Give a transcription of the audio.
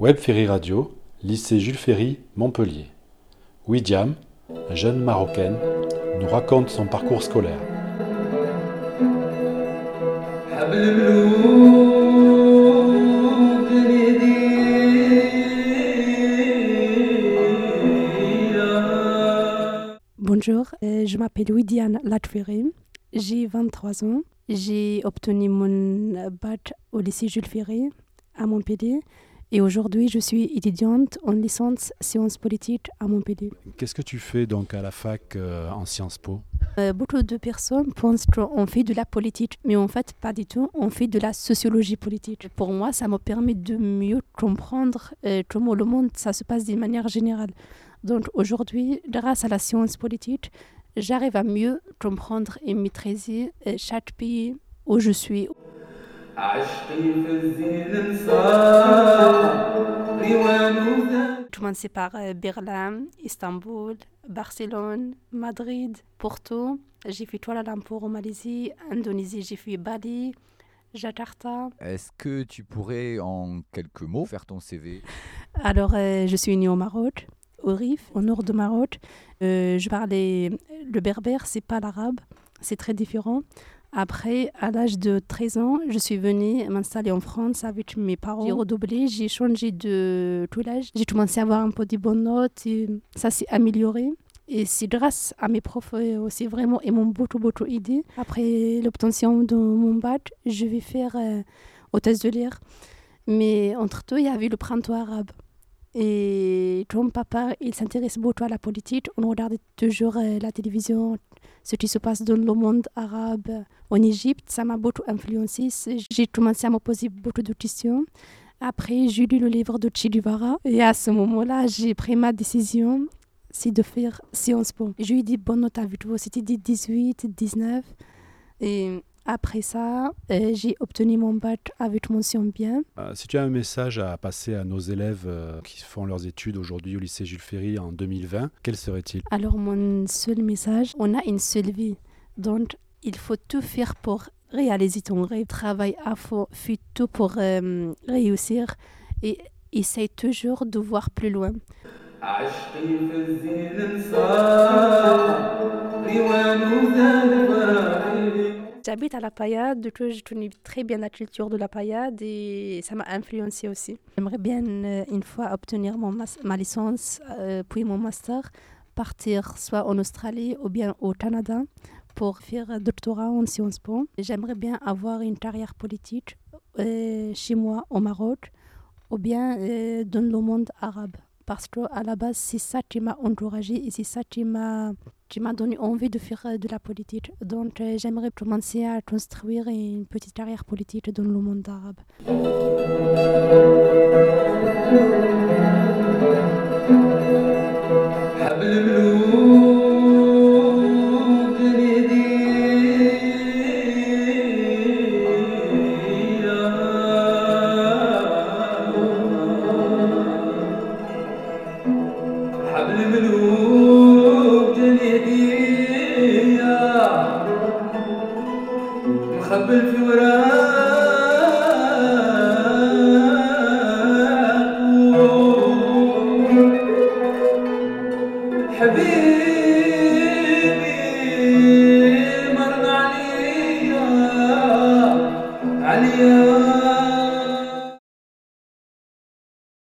Web Ferry Radio, lycée Jules Ferry, Montpellier. Widiam, jeune marocaine, nous raconte son parcours scolaire. Bonjour, euh, je m'appelle Widiane Latferi, j'ai 23 ans. J'ai obtenu mon bac au lycée Jules Ferry à Montpellier et aujourd'hui je suis étudiante en licence sciences politiques à Montpellier. Qu'est-ce que tu fais donc à la fac euh, en Sciences Po? Euh, beaucoup de personnes pensent qu'on fait de la politique, mais en fait pas du tout, on fait de la sociologie politique. Pour moi, ça me permet de mieux comprendre euh, comment le monde ça se passe d'une manière générale. Donc aujourd'hui, grâce à la science politique, j'arrive à mieux comprendre et maîtriser chaque pays où je suis. Tout le monde sait par euh, Berlin, Istanbul, Barcelone, Madrid, Porto. J'ai fait Kuala Lumpur en Malaisie, Indonésie, j'ai fait Bali, Jakarta. Est-ce que tu pourrais en quelques mots faire ton CV Alors, euh, je suis née au Maroc, au Rif, au nord de Maroc. Euh, je parlais le berbère, c'est pas l'arabe, c'est très différent. Après, à l'âge de 13 ans, je suis venue m'installer en France avec mes parents. J'ai redoublé, j'ai changé de collège. J'ai commencé à avoir un peu de bonnes notes et ça s'est amélioré. Et c'est grâce à mes profs euh, aussi, vraiment, ils m'ont beaucoup, beaucoup aidé. Après l'obtention de mon bac, je vais faire euh, hôtesse de l'air. Mais entre deux, il y avait le printemps arabe. Et comme papa, il s'intéresse beaucoup à la politique, on regardait toujours euh, la télévision, ce qui se passe dans le monde arabe en Égypte. Ça m'a beaucoup influencé. J'ai commencé à me poser beaucoup de questions. Après, j'ai lu le livre de Che Guevara. Et à ce moment-là, j'ai pris ma décision, c'est de faire Sciences Po. Je lui ai dit bonne note avec vous. C'était dit 18, 19. Et après ça, euh, j'ai obtenu mon bac avec mention bien. Euh, Si tu as un message à passer à nos élèves euh, qui font leurs études aujourd'hui au lycée Jules Ferry en 2020, quel serait-il? Alors mon seul message, on a une seule vie. Donc il faut tout faire pour réaliser ton rêve. Travaille à fond, fais tout pour euh, réussir et essaye toujours de voir plus loin. J'habite à la paillade, du coup je très bien la culture de la paillade et ça m'a influencé aussi. J'aimerais bien euh, une fois obtenir mon ma licence euh, puis mon master, partir soit en Australie ou bien au Canada pour faire un doctorat en Sciences Po. J'aimerais bien avoir une carrière politique euh, chez moi au Maroc ou bien dans le monde arabe. Parce qu'à la base, c'est ça qui m'a encouragée et c'est ça qui m'a qui m'a donné envie de faire euh, de la politique. Donc euh, j'aimerais commencer à construire une petite carrière politique dans le monde arabe. قلوب جنيدية. مخبل في وراك حبيبي